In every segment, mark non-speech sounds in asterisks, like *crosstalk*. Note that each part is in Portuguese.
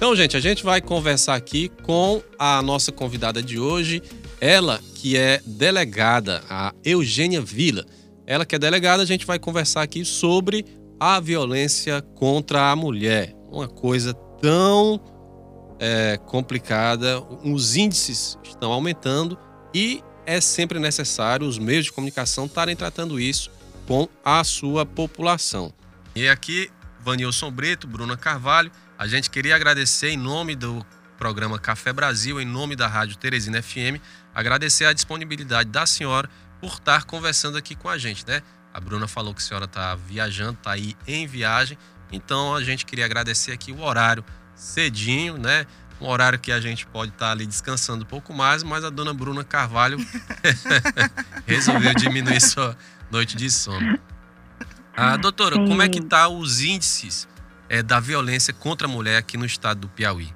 Então, gente, a gente vai conversar aqui com a nossa convidada de hoje, ela que é delegada, a Eugênia Vila. Ela que é delegada, a gente vai conversar aqui sobre a violência contra a mulher. Uma coisa tão é, complicada, os índices estão aumentando e é sempre necessário os meios de comunicação estarem tratando isso com a sua população. E aqui, Vanilson Brito, Bruna Carvalho, a gente queria agradecer em nome do programa Café Brasil, em nome da Rádio Teresina FM, agradecer a disponibilidade da senhora por estar conversando aqui com a gente, né? A Bruna falou que a senhora está viajando, está aí em viagem, então a gente queria agradecer aqui o horário cedinho, né? Um horário que a gente pode estar tá ali descansando um pouco mais, mas a dona Bruna Carvalho *laughs* resolveu diminuir sua noite de sono. Ah, doutora, Sim. como é que tá os índices é, da violência contra a mulher aqui no estado do Piauí?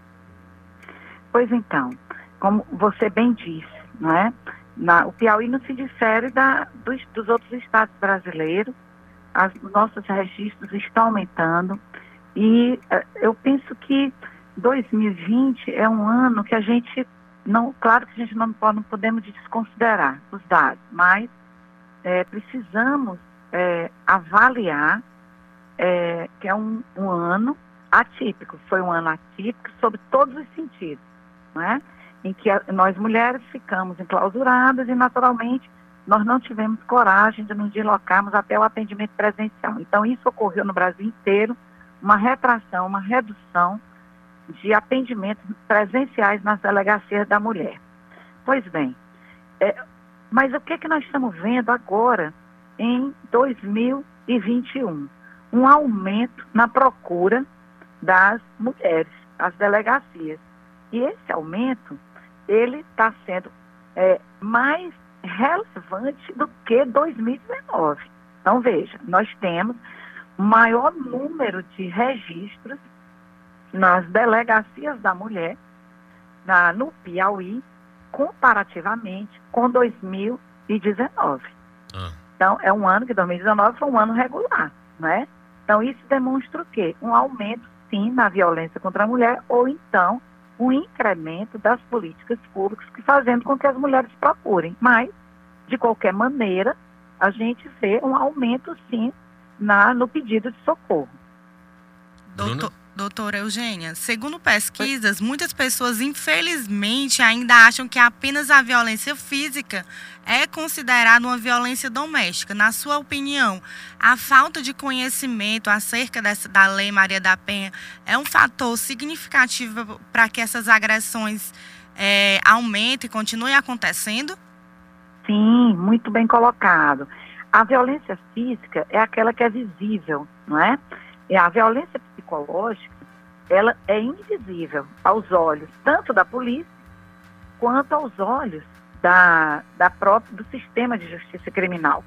Pois então, como você bem disse, não é? Na, o Piauí não se difere da, dos, dos outros estados brasileiros. As, nossos registros estão aumentando e uh, eu penso que 2020 é um ano que a gente não, claro que a gente não, pode, não podemos desconsiderar os dados, mas é, precisamos é, avaliar é, que é um, um, ano atípico, foi um ano atípico sobre todos os sentidos, né? em que a, nós mulheres ficamos enclausuradas e, naturalmente, nós não tivemos coragem de nos deslocarmos até o atendimento presencial. Então, isso ocorreu no Brasil inteiro, uma retração, uma redução de atendimentos presenciais nas delegacias da mulher. Pois bem, é, mas o que, é que nós estamos vendo agora em 2021? Um aumento na procura das mulheres, as delegacias. E esse aumento, ele está sendo é, mais relevante do que 2019. Então, veja, nós temos maior número de registros nas delegacias da mulher na, no Piauí, comparativamente com 2019. Ah. Então, é um ano que 2019 foi um ano regular, não é? Então, isso demonstra o quê? Um aumento, sim, na violência contra a mulher, ou então um incremento das políticas públicas que fazendo com que as mulheres procurem. Mas, de qualquer maneira, a gente vê um aumento, sim, na, no pedido de socorro. Doutor, doutora Eugênia, segundo pesquisas, muitas pessoas, infelizmente, ainda acham que apenas a violência física é considerada uma violência doméstica. Na sua opinião, a falta de conhecimento acerca dessa, da Lei Maria da Penha é um fator significativo para que essas agressões é, aumentem e continuem acontecendo? Sim, muito bem colocado. A violência física é aquela que é visível, não é? E a violência psicológica, ela é invisível aos olhos, tanto da polícia quanto aos olhos da, da própria, do sistema de justiça criminal.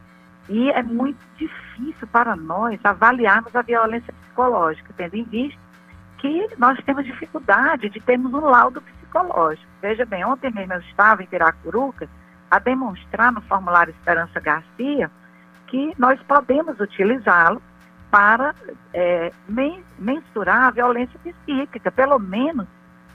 E é muito difícil para nós avaliarmos a violência psicológica, tendo em vista que nós temos dificuldade de termos um laudo psicológico. Veja bem, ontem mesmo eu estava em Piracuruca a demonstrar no formulário Esperança Garcia que nós podemos utilizá-lo para é, mensurar a violência psíquica, pelo menos,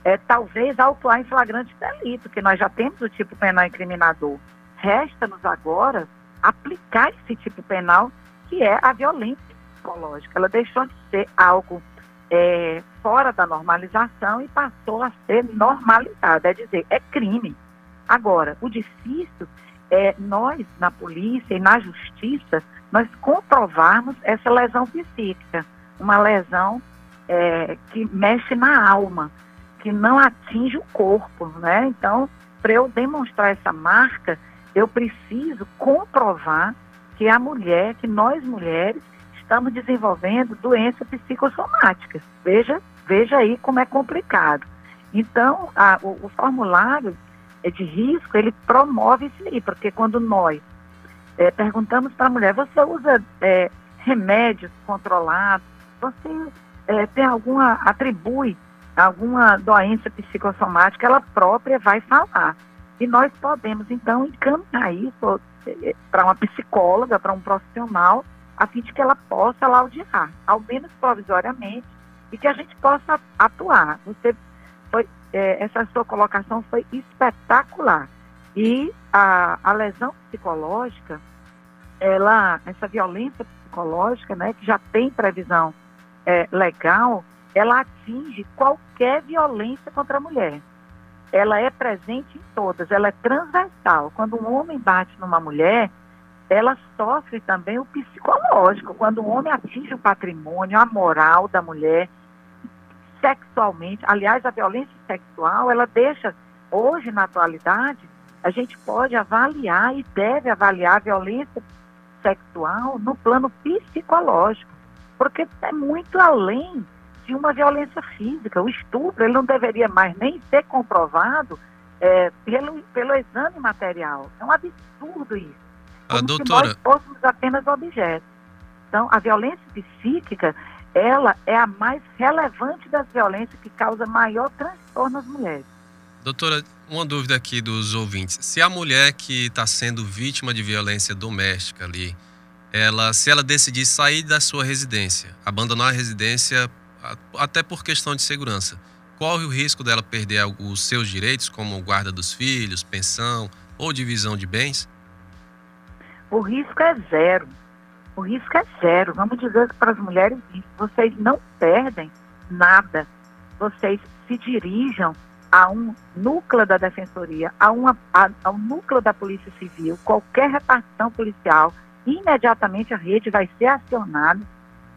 é, talvez, autuar em flagrante delito, que nós já temos o tipo penal incriminador. Resta-nos agora aplicar esse tipo penal, que é a violência psicológica. Ela deixou de ser algo é, fora da normalização e passou a ser normalizada, é dizer, é crime. Agora, o difícil é nós, na polícia e na justiça, nós comprovarmos essa lesão psíquica, uma lesão é, que mexe na alma, que não atinge o corpo, né? Então, para eu demonstrar essa marca, eu preciso comprovar que a mulher, que nós mulheres, estamos desenvolvendo doenças psicossomáticas. Veja, veja aí como é complicado. Então, a, o, o formulário de risco, ele promove isso aí, porque quando nós é, perguntamos para a mulher, você usa é, remédios controlados? Você é, tem alguma, atribui alguma doença psicossomática, ela própria vai falar. E nós podemos, então, encaminhar isso é, para uma psicóloga, para um profissional, a fim de que ela possa laudiar, ao menos provisoriamente, e que a gente possa atuar. Você foi, é, essa sua colocação foi espetacular. E a, a lesão psicológica, ela, essa violência psicológica, né, que já tem previsão é, legal, ela atinge qualquer violência contra a mulher. Ela é presente em todas, ela é transversal. Quando um homem bate numa mulher, ela sofre também o psicológico. Quando o homem atinge o patrimônio, a moral da mulher, sexualmente, aliás, a violência sexual, ela deixa, hoje, na atualidade, a gente pode avaliar e deve avaliar a violência sexual no plano psicológico, porque é muito além de uma violência física. O estupro ele não deveria mais nem ser comprovado é, pelo, pelo exame material. É um absurdo isso. Como a doutora... se nós fôssemos apenas objetos. Então, a violência psíquica, ela é a mais relevante das violências que causa maior transtorno nas mulheres. Doutora, uma dúvida aqui dos ouvintes. Se a mulher que está sendo vítima de violência doméstica ali, ela, se ela decidir sair da sua residência, abandonar a residência até por questão de segurança, corre o risco dela perder os seus direitos, como guarda dos filhos, pensão ou divisão de bens? O risco é zero. O risco é zero. Vamos dizer para as mulheres isso. Vocês não perdem nada. Vocês se dirijam a um núcleo da defensoria, a, uma, a, a um núcleo da polícia civil, qualquer repartição policial, imediatamente a rede vai ser acionada.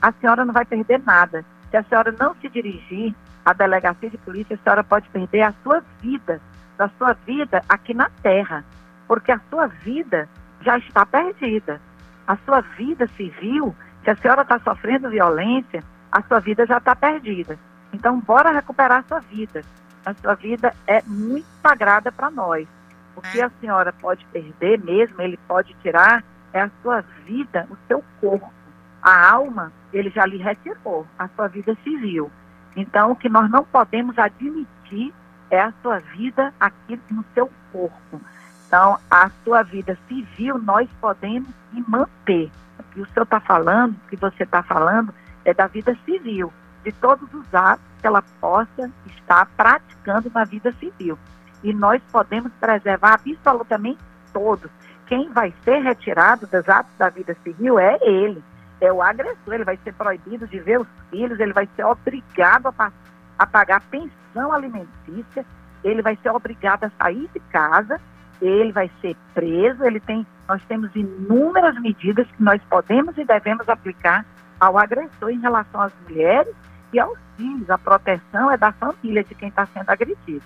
A senhora não vai perder nada. Se a senhora não se dirigir à delegacia de polícia, a senhora pode perder a sua vida, a sua vida aqui na terra, porque a sua vida já está perdida. A sua vida civil, se a senhora está sofrendo violência, a sua vida já está perdida. Então, bora recuperar a sua vida a sua vida é muito sagrada para nós. O que é. a senhora pode perder mesmo, ele pode tirar, é a sua vida, o seu corpo. A alma, ele já lhe retirou, a sua vida civil. Então, o que nós não podemos admitir é a sua vida aqui no seu corpo. Então, a sua vida civil nós podemos manter. O que o senhor está falando, o que você está falando, é da vida civil, de todos os atos que ela possa estar praticando na vida civil. E nós podemos preservar absolutamente todos. Quem vai ser retirado dos atos da vida civil é ele, é o agressor. Ele vai ser proibido de ver os filhos, ele vai ser obrigado a, a pagar pensão alimentícia, ele vai ser obrigado a sair de casa, ele vai ser preso. Ele tem, nós temos inúmeras medidas que nós podemos e devemos aplicar ao agressor em relação às mulheres e aos filhos. A proteção é da família de quem está sendo agredido.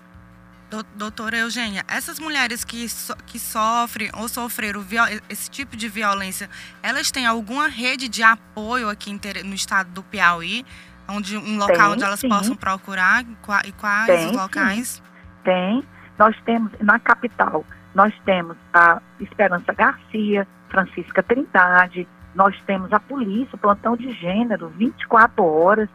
Doutora Eugênia, essas mulheres que, so, que sofrem ou sofreram esse tipo de violência, elas têm alguma rede de apoio aqui no estado do Piauí? Onde, um local tem, onde elas sim. possam procurar? E quais tem, os locais? Sim. Tem. Nós temos, na capital, nós temos a Esperança Garcia, Francisca Trindade, nós temos a polícia, o plantão de gênero, 24 horas,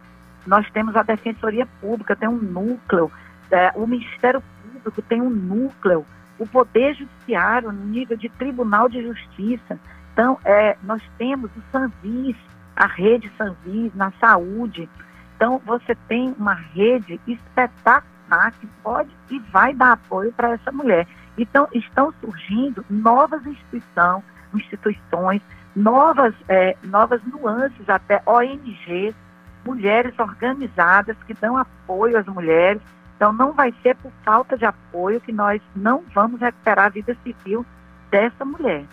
nós temos a Defensoria Pública, tem um núcleo, é, o Ministério Público tem um núcleo, o Poder Judiciário, no nível de Tribunal de Justiça. Então, é, nós temos o Sanvis, a rede Sanvis na saúde. Então, você tem uma rede espetacular que pode e vai dar apoio para essa mulher. Então, estão surgindo novas instituições, instituições novas, é, novas nuances, até ONGs, mulheres organizadas que dão apoio às mulheres. Então, não vai ser por falta de apoio que nós não vamos recuperar a vida civil dessa mulher.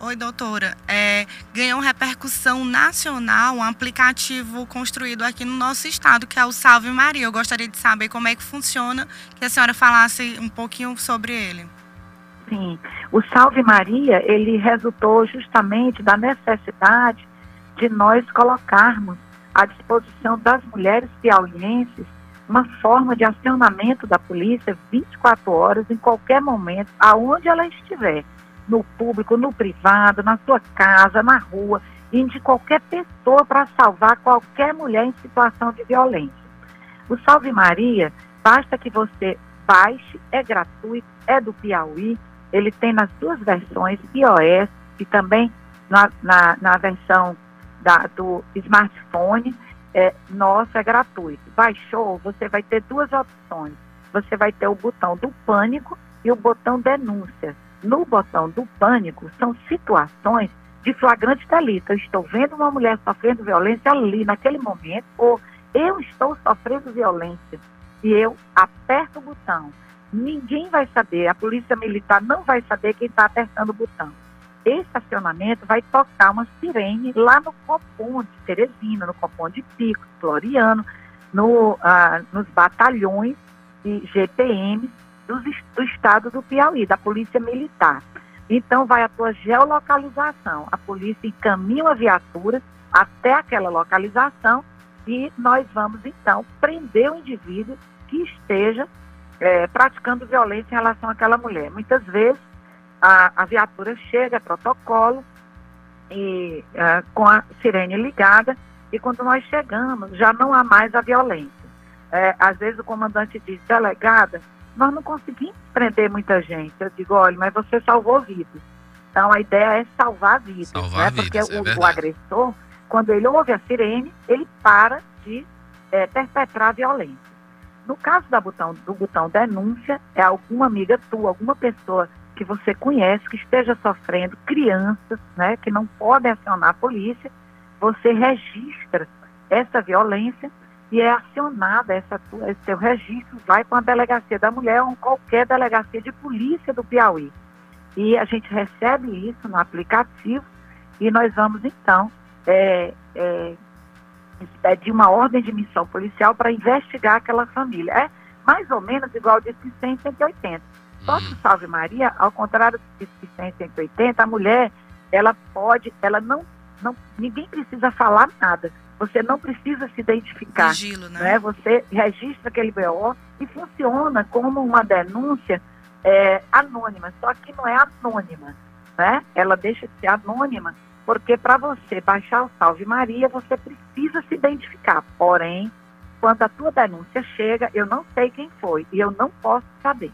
Oi, doutora. É, ganhou repercussão nacional um aplicativo construído aqui no nosso estado, que é o Salve Maria. Eu gostaria de saber como é que funciona, que a senhora falasse um pouquinho sobre ele. Sim, o Salve Maria, ele resultou justamente da necessidade de nós colocarmos à disposição das mulheres piauienses uma forma de acionamento da polícia 24 horas, em qualquer momento, aonde ela estiver, no público, no privado, na sua casa, na rua, e de qualquer pessoa para salvar qualquer mulher em situação de violência. O Salve Maria, basta que você baixe, é gratuito, é do Piauí, ele tem nas duas versões, iOS e também na, na, na versão da, do smartphone é nosso, é gratuito. Baixou, você vai ter duas opções. Você vai ter o botão do pânico e o botão denúncia. No botão do pânico, são situações de flagrante delito. Eu estou vendo uma mulher sofrendo violência ali, naquele momento, ou eu estou sofrendo violência e eu aperto o botão. Ninguém vai saber, a polícia militar não vai saber quem está apertando o botão. Esse acionamento vai tocar uma sirene lá no Copom de Teresina, no Copom de Pico, Floriano, no, ah, nos batalhões de GPM do, do estado do Piauí, da Polícia Militar. Então, vai a tua geolocalização. A polícia encaminha a viatura até aquela localização e nós vamos, então, prender o indivíduo que esteja é, praticando violência em relação àquela mulher. Muitas vezes, a, a viatura chega, protocolo, e é, com a sirene ligada, e quando nós chegamos, já não há mais a violência. É, às vezes o comandante diz, delegada, nós não conseguimos prender muita gente. Eu digo, olha, mas você salvou vidas. Então a ideia é salvar vidas, salvar né? Porque vidas, é o, o, agressor, quando ele ouve a sirene, ele para de é, perpetrar a violência. No caso da botão, do botão denúncia, é alguma amiga tua, alguma pessoa que você conhece que esteja sofrendo, crianças, né, que não podem acionar a polícia, você registra essa violência e é acionada essa esse seu registro, vai com a delegacia da mulher ou qualquer delegacia de polícia do Piauí. E a gente recebe isso no aplicativo e nós vamos então é, é, pedir uma ordem de missão policial para investigar aquela família. É mais ou menos igual de 100 180. Só que o Salve Maria, ao contrário do 100 180, a mulher, ela pode, ela não, não, ninguém precisa falar nada você não precisa se identificar. Sigilo, né? né? Você registra aquele BO e funciona como uma denúncia é, anônima, só que não é anônima. Né? Ela deixa de ser anônima, porque para você baixar o Salve Maria, você precisa se identificar. Porém, quando a tua denúncia chega, eu não sei quem foi e eu não posso saber.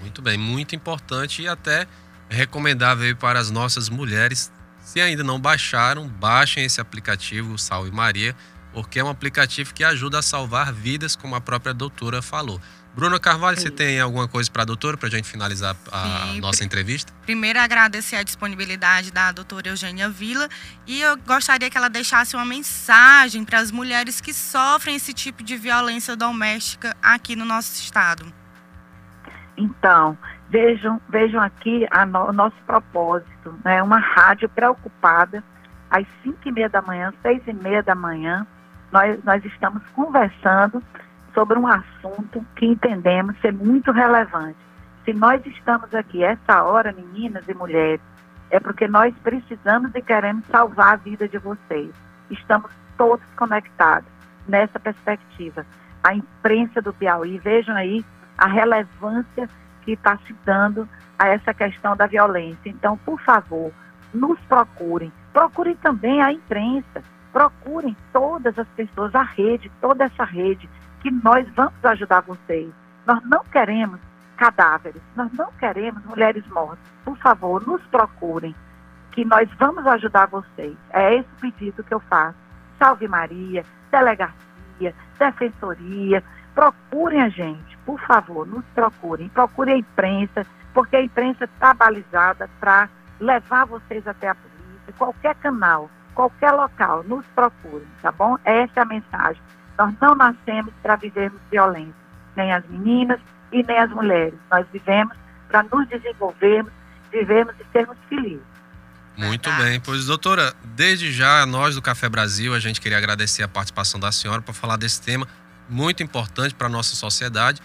Muito bem, muito importante e até recomendável para as nossas mulheres se ainda não baixaram, baixem esse aplicativo, Salve Maria, porque é um aplicativo que ajuda a salvar vidas, como a própria doutora falou. Bruna Carvalho, Sim. você tem alguma coisa para a doutora para a gente finalizar a Sim. nossa entrevista? Primeiro, agradecer a disponibilidade da doutora Eugênia Vila e eu gostaria que ela deixasse uma mensagem para as mulheres que sofrem esse tipo de violência doméstica aqui no nosso estado. Então, Vejam, vejam aqui no, o nosso propósito, né? Uma rádio preocupada, às 5 e meia da manhã, seis e meia da manhã, nós, nós estamos conversando sobre um assunto que entendemos ser muito relevante. Se nós estamos aqui essa hora, meninas e mulheres, é porque nós precisamos e queremos salvar a vida de vocês. Estamos todos conectados nessa perspectiva. A imprensa do Piauí, vejam aí a relevância que está se dando a essa questão da violência. Então, por favor, nos procurem. Procurem também a imprensa. Procurem todas as pessoas, a rede, toda essa rede, que nós vamos ajudar vocês. Nós não queremos cadáveres, nós não queremos mulheres mortas. Por favor, nos procurem, que nós vamos ajudar vocês. É esse o pedido que eu faço. Salve Maria, delegacia, defensoria, procurem a gente por favor, nos procurem, procurem a imprensa, porque a imprensa está balizada para levar vocês até a polícia, qualquer canal, qualquer local, nos procurem, tá bom? Essa é a mensagem. Nós não nascemos para vivermos violência, nem as meninas e nem as mulheres. Nós vivemos para nos desenvolvermos, vivermos e sermos felizes. Muito bem, pois doutora, desde já nós do Café Brasil, a gente queria agradecer a participação da senhora para falar desse tema muito importante para a nossa sociedade